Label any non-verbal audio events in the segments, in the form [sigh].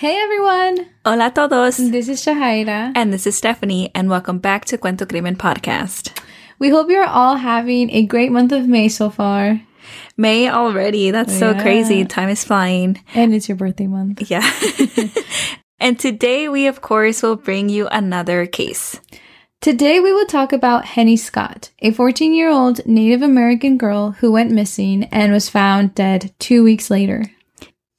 Hey everyone! Hola a todos! This is Shahaira. And this is Stephanie, and welcome back to Cuento Crimen Podcast. We hope you're all having a great month of May so far. May already. That's so Yeah. crazy. Time is flying. And it's your birthday month. [laughs] Yeah. [laughs] and today we, of course, will bring you another case. Today we will talk about Henny Scott, a 14 year old Native American girl who went missing and was found dead two weeks later.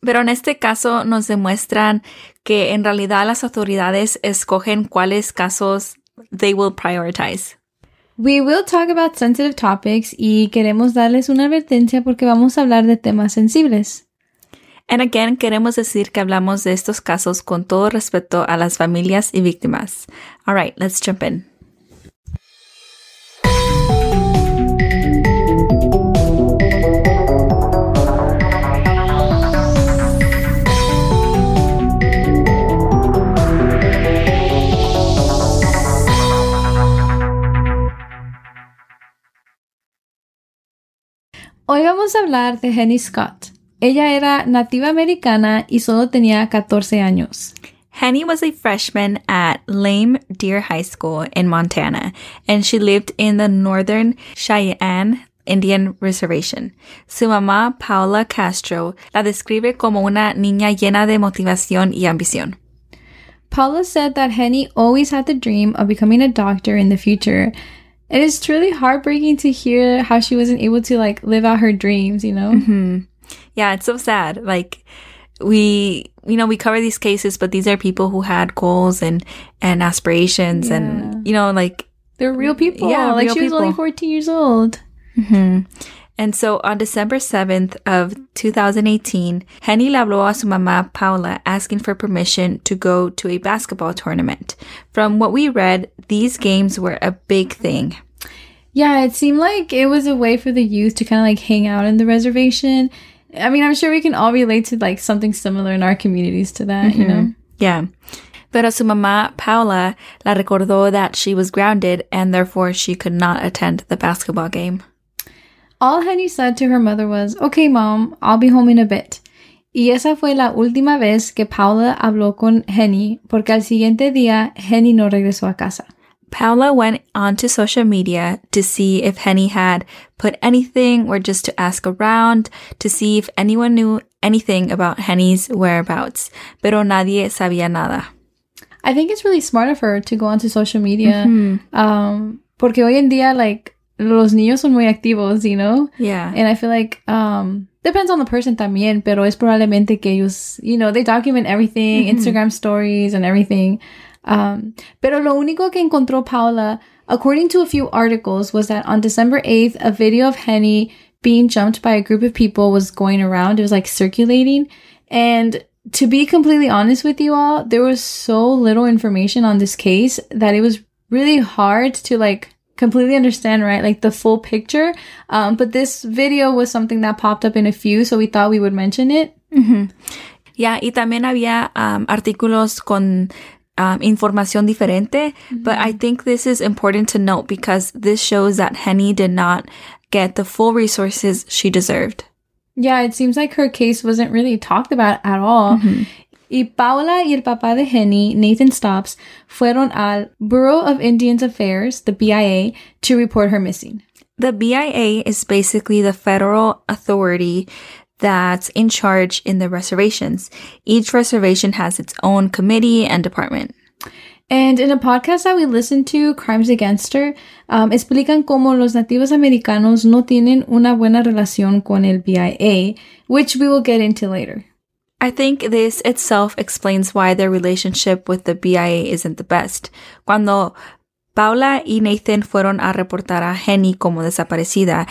Pero en este caso nos demuestran que en realidad las autoridades escogen cuáles casos they will prioritize. We will talk about sensitive topics y queremos darles una advertencia porque vamos a hablar de temas sensibles. And again, queremos decir que hablamos de estos casos con todo respeto a las familias y víctimas. All right, let's jump in. Hoy vamos a hablar de Henny Scott. Ella era nativa americana y solo tenía 14 años. Henny was a freshman at Lame Deer High School in Montana, and she lived in the northern Cheyenne Indian Reservation. Su mamá, Paula Castro, la describe como una niña llena de motivación y ambición. Paula said that Henny always had the dream of becoming a doctor in the future. It is truly heartbreaking to hear how she wasn't able to like live out her dreams, you know? Mm-hmm. Yeah, it's so sad. Like, we, you know, we cover these cases, but these are people who had goals and, and aspirations and, you know, like, They're real people. Yeah, like she was only 14 years old. Mm-hmm. And so on December 7th of 2018, Henny le habló a su mamá Paula asking for permission to go to a basketball tournament. From what we read, these games were a big thing. Yeah, it seemed like it was a way for the youth to kind of like hang out in the reservation. I mean, I'm sure we can all relate to like something similar in our communities to that, you mm-hmm. know? Yeah. Pero su mamá Paula la recordó that she was grounded and therefore she could not attend the basketball game. All Henny said to her mother was, Okay, mom, I'll be home in a bit. Y esa fue la última vez que Paula habló con Henny, porque al siguiente día Henny no regresó a casa. Paula went onto social media to see if Henny had put anything or just to ask around to see if anyone knew anything about Henny's whereabouts. Pero nadie sabía nada. I think it's really smart of her to go onto social media, um, porque hoy en día, like, los niños son muy activos, you know? Yeah. And I feel like, um, depends on the person también, pero es probablemente que ellos, you know, they document everything, Instagram stories and everything. Um, pero lo único que encontró Paula, according to a few articles, was that on December 8th, a video of Henny being jumped by a group of people was going around. It was like circulating. And to be completely honest with you all, there was so little information on this case that it was really hard to like completely understand, right? Like the full picture. Um, but this video was something that popped up in a few, so we thought we would mention it. Yeah, y también había um, artículos con um, información diferente, but I think this is important to note because this shows that Henny did not get the full resources she deserved. Yeah, it seems like her case wasn't really talked about at all. Y Paula y el papá de Henny, Nathan Stops, fueron al Bureau of Indians Affairs, the BIA, to report her missing. The BIA is basically the federal authority that's in charge in the reservations. Each reservation has its own committee and department. And in a podcast that we listened to, Crimes Against Her, um, explican cómo los nativos americanos no tienen una buena relación con el BIA, which we will get into later. I think this itself explains why their relationship with the BIA isn't the best. Cuando Paula y Nathan fueron a reportar a Henny como desaparecida,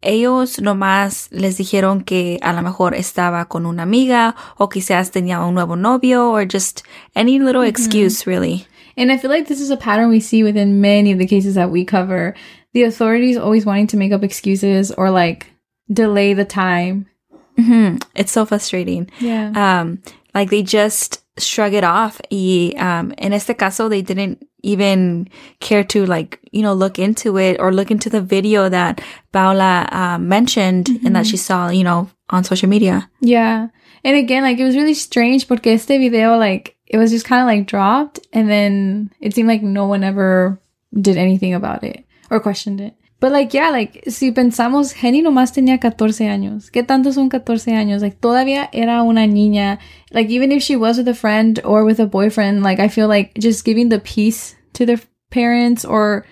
ellos nomás les dijeron que a lo mejor estaba con una amiga o quizás tenía un nuevo novio or just any little mm-hmm. excuse really. And I feel like this is a pattern we see within many of the cases that we cover. The authorities always wanting to make up excuses or like delay the time. Mhm. It's so frustrating. Yeah. um, like they just shrug it off. Y um, in este caso, they didn't even care to like you know look into it or look into the video that Paula uh, mentioned and that she saw you know on social media. Yeah. And again, like it was really strange porque este video, like it was just kind of like dropped and then it seemed like no one ever did anything about it or questioned it. But like, yeah, like si pensamos, Henny nomás tenía 14 años. ¿Qué tanto son 14 años? Like todavía era una niña. Like even if she was with a friend or with a boyfriend, like I feel like just giving the peace to their parents or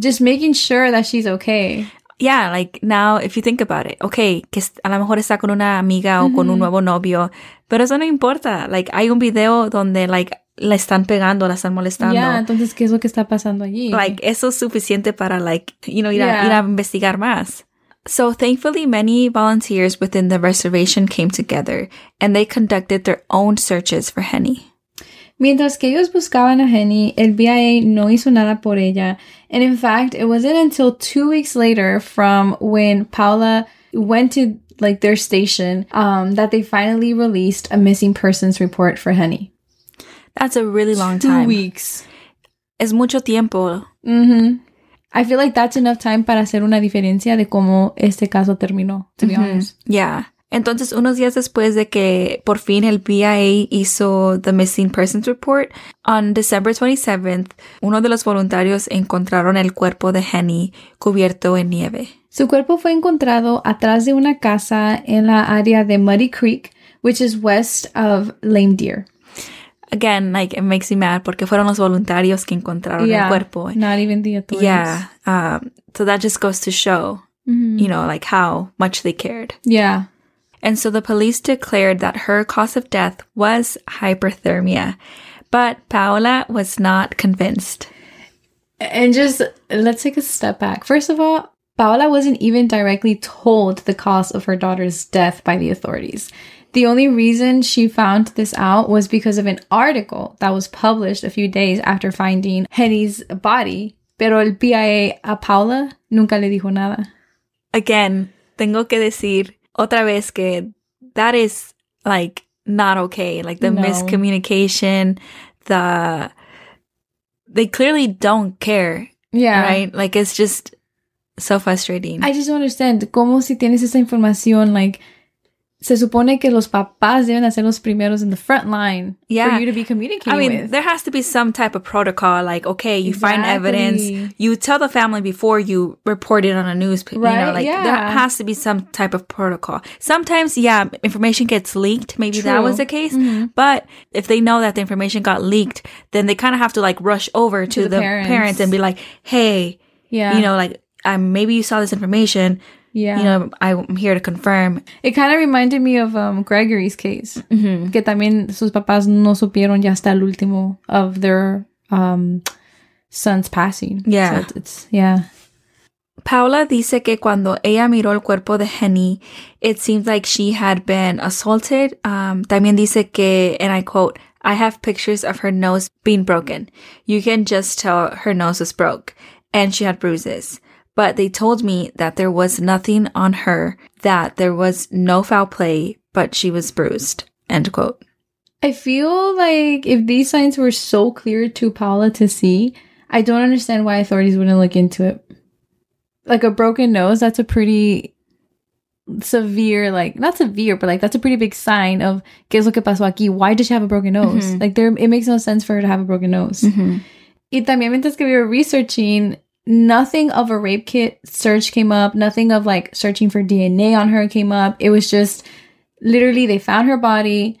just making sure that she's okay. Yeah, like now if you think about it, okay, que a lo mejor está con una amiga o con un nuevo novio, pero eso no importa. Like hay un video donde like la están pegando, la están molestando. Yeah, entonces qué es lo que está pasando allí? Like eso es suficiente para like, you know, ir, a, ir a investigar más. So thankfully many volunteers within the reservation came together and they conducted their own searches for Henny. Mientras que ellos buscaban a Henny, el BIA no hizo nada por ella. And in fact, it wasn't until two weeks later from when Paula went to like their station um, that they finally released a missing persons report for Henny. That's a really long Two time. weeks. Es mucho tiempo. Mm-hmm. I feel like that's enough time para hacer una diferencia de cómo este caso terminó, to be honest. Yeah. Entonces, unos días después de que por fin el BIA hizo the Missing Persons Report, on December 27th, uno de los voluntarios encontraron el cuerpo de Henny cubierto en nieve. Su cuerpo fue encontrado atrás de una casa en la área de Muddy Creek, which is west of Lame Deer. Again, like, it makes me mad porque fueron los voluntarios que encontraron el cuerpo. Not even the authorities. Yeah. Um, so that just goes to show, you know, like how much they cared. Yeah. And so the police declared that her cause of death was hypothermia. But Paola was not convinced. And just let's take a step back. First of all, Paola wasn't even directly told the cause of her daughter's death by the authorities. The only reason she found this out was because of an article that was published a few days after finding Henny's body. Pero el BIA a Paula nunca le dijo nada. Again, tengo que decir otra vez que that is like not okay. Like the No. miscommunication, the they clearly don't care, Yeah. right? Like it's just so frustrating. I just don't understand. ¿Cómo si tienes esa información, like, se supone que los papás deben ser los primeros in the front line Yeah. for you to be communicating I mean, with. there has to be some type of protocol. Like, okay, you find evidence, you tell the family before you report it on a newspaper. You know, Right, like there has to be some type of protocol. Sometimes, yeah, information gets leaked. Maybe that was the case. Mm-hmm. But if they know that the information got leaked, then they kind of have to like rush over to, the the, parents. parents. and be like, hey, yeah. you know, like, um, maybe you saw this information. Yeah. You know, I'm here to confirm. It kind of reminded me of um, Gregory's case. Mm-hmm. Que también sus papás no supieron ya hasta el último of their um, son's passing. Yeah. So it's, it's, yeah. Paula dice que cuando ella miró el cuerpo de Henny, it seemed like she had been assaulted. Um, también dice que, and I quote, I have pictures of her nose being broken. You can just tell her nose was broke and she had bruises. But they told me that there was nothing on her, that there was no foul play, but she was bruised. End quote. I feel like if these signs were so clear to Paula to see, I don't understand why authorities wouldn't look into it. Like a broken nose, that's a pretty severe, like not severe, but like that's a pretty big sign of ¿Qué es lo que pasó aquí? Why does she have a broken nose? Mm-hmm. Like there, it makes no sense for her to have a broken nose. Mm-hmm. Y también mientras que we were researching, nothing of a rape kit search came up. Nothing of like searching for DNA on her came up. It was just literally they found her body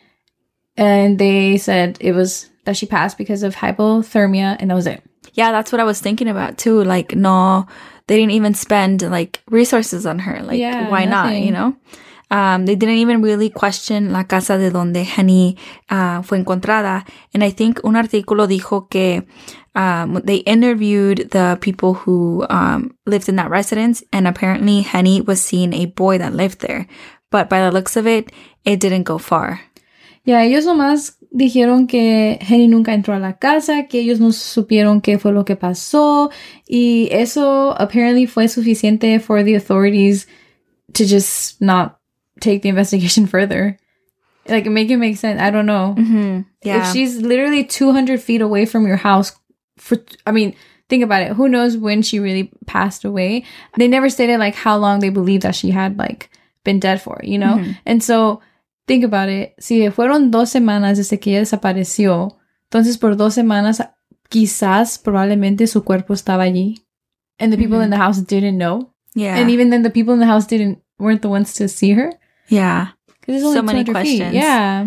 and they said it was that she passed because of hypothermia and that was it. Yeah, that's what I was thinking about too. Like, no, they didn't even spend like resources on her. Like, Yeah, why not? You know? Um, they didn't even really question la casa de donde Henny uh, fue encontrada. And I think un artículo dijo que um, they interviewed the people who um, lived in that residence, and apparently Henny was seeing a boy that lived there. But by the looks of it, it didn't go far. Ya, ellos nomás dijeron que Henny nunca entró a la casa, que ellos no supieron qué fue lo que pasó, y eso apparently fue suficiente for the authorities to just not take the investigation [laughs] further. Like, make it make sense. I don't know. Mm-hmm. Yeah. If she's literally 200 feet away from your house, for, I mean, think about it. Who knows when she really passed away? They never stated like how long they believed that she had like been dead for, you know? Mm-hmm. And so think about it. Si fueron dos semanas desde que ella desapareció, entonces por dos semanas quizás probablemente su cuerpo estaba allí. And the people mm-hmm. in the house didn't know. Yeah. And even then the people in the house didn't weren't the ones to see her. yeah. 'Cause it's only So many 200 feet. questions. Yeah.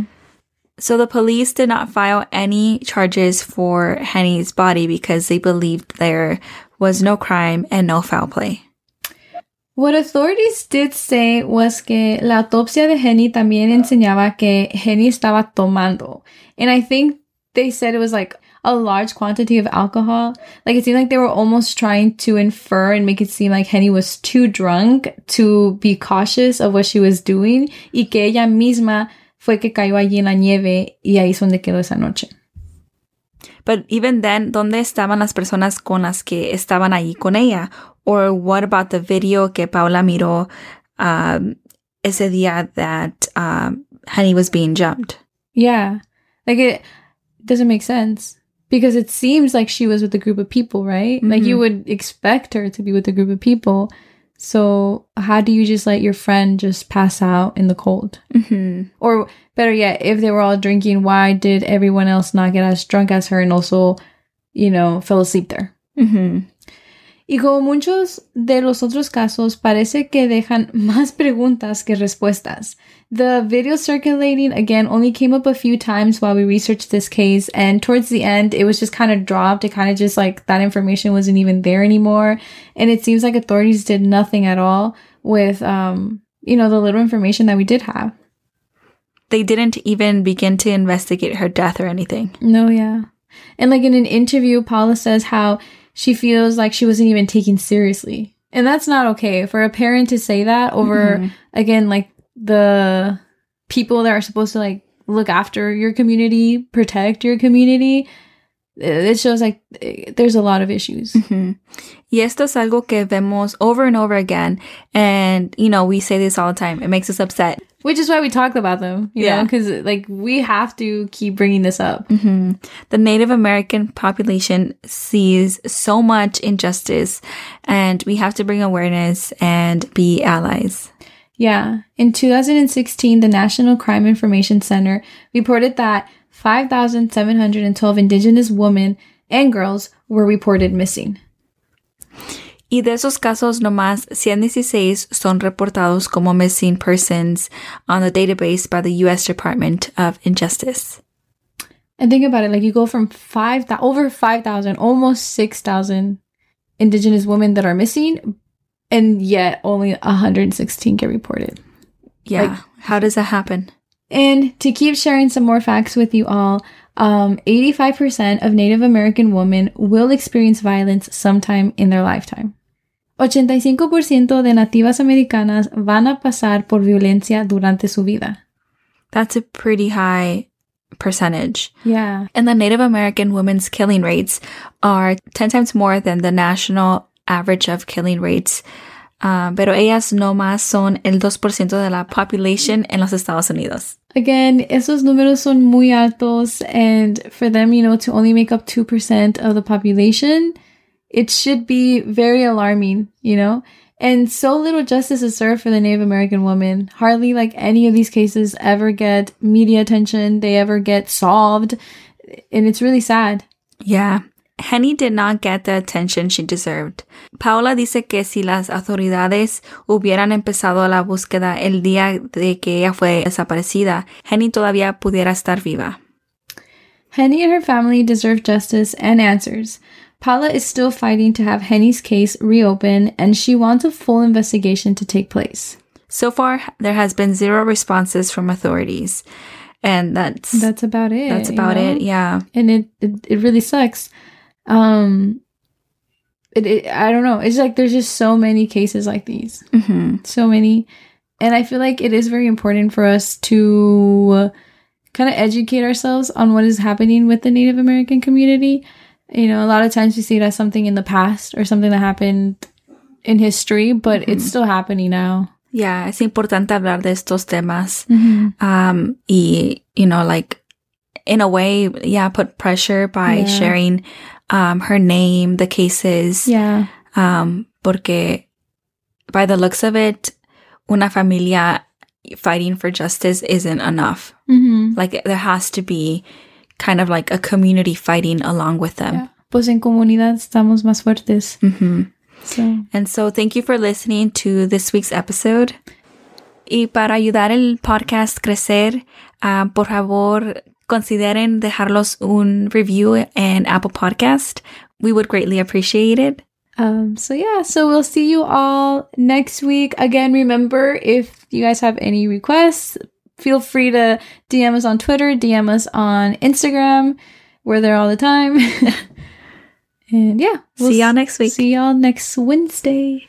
So the police did not file any charges for Henny's body because they believed there was no crime and no foul play. What authorities did say was que la autopsia de Henny también enseñaba que Henny estaba tomando. And I think they said it was like a large quantity of alcohol. Like it seemed like they were almost trying to infer and make it seem like Henny was too drunk to be cautious of what she was doing y que ella misma fue que cayó allí en la nieve y ahí es donde quedó esa noche. But even then, ¿dónde estaban las personas con las que estaban allí con ella? Or what about the video que Paula miró um, ese día that um, Henny was being jumped? Yeah. Like it doesn't make sense because it seems like she was with a group of people, right? Like you Mhm. would expect her to be with a group of people. So how do you just let your friend just pass out in the cold? hmm Or better yet, if they were all drinking, why did everyone else not get as drunk as her and also, you know, fell asleep there? hmm Y como muchos de los otros casos, parece que dejan [laughs] más preguntas que respuestas. The video circulating again only came up a few times while we researched this case, and towards the end, it was just kind of dropped. It kind of just like that information wasn't even there anymore. And it seems like authorities did nothing at all with, um, you know, the little information that we did have. They didn't even begin to investigate her death or anything. No, yeah. And like in an interview, Paula says how she feels like she wasn't even taken seriously. And that's not okay for a parent to say that over, Mhm. again, like the people that are supposed to like look after your community, protect your community. It shows like there's a lot of issues. Mhm. Y esto es algo que vemos over and over again. And, you know, we say this all the time. It makes us upset. Which is why we talk about them, you know, Yeah. because like we have to keep bringing this up. hmm The Native American population sees so much injustice, and we have to bring awareness and be allies. Yeah. In 2016, the National Crime Information Center reported that 5,712 Indigenous women and girls were reported missing. Y de esos casos, nomás 116 son reportados como missing persons on the database by the U.S. Department of Injustice. And think about it, like you go from five, over 5,000, almost 6,000 Indigenous women that are missing, and yet only 116 get reported. Yeah. Like- How does that happen? And to keep sharing some more facts with you all, um, 85% of Native American women will experience violence sometime in their lifetime. 85% de nativas americanas van a pasar por violencia durante su vida. That's a pretty high percentage. Yeah. And the Native American women's killing rates are 10 times more than the national average of killing rates. Um, pero ellas no más son el 2% de la population en los Estados Unidos. Again, esos números son muy altos, and for them, you know, to only make up 2% of the population, it should be very alarming, you know? And so little justice is served for the Native American woman. Hardly like any of these cases ever get media attention, they ever get solved, and it's really sad. Yeah. Henny did not get the attention she deserved. Paola dice que si las autoridades hubieran empezado la búsqueda el día de que ella fue desaparecida, Henny todavía pudiera estar viva. Henny and her family deserve justice and answers. Paula is still fighting to have Henny's case reopen and she wants a full investigation to take place. So far, there has been zero responses from authorities. And that's That's about it. that's you about know? it. Yeah. And it, it it really sucks. Um it, it I don't know. It's like there's just so many cases like these. hmm So many. And I feel like it is very important for us to kind of educate ourselves on what is happening with the Native American community. You know, a lot of times we see it as something in the past or something that happened in history, but it's still happening now. Yeah, es importante hablar de estos temas. Mm-hmm. Um, y, you know, like, in a way, yeah, put pressure by Yeah. sharing, um, her name, the cases. Yeah. Um, porque by the looks of it, una familia fighting for justice isn't enough. Mhm. Like there has to be kind of like a community fighting along with them. Yeah. Pues en comunidad estamos más fuertes. Mhm. So, And so thank you for listening to this week's episode. Y para ayudar el podcast crecer, ah, por favor, consideren dejarlos un review en Apple Podcast. We would greatly appreciate it. um, so yeah, so we'll see you all next week. Again, remember if you guys have any requests, feel free to DM us on Twitter, DM us on Instagram. We're there all the time. [laughs] and yeah, See y'all next week. See y'all next Wednesday.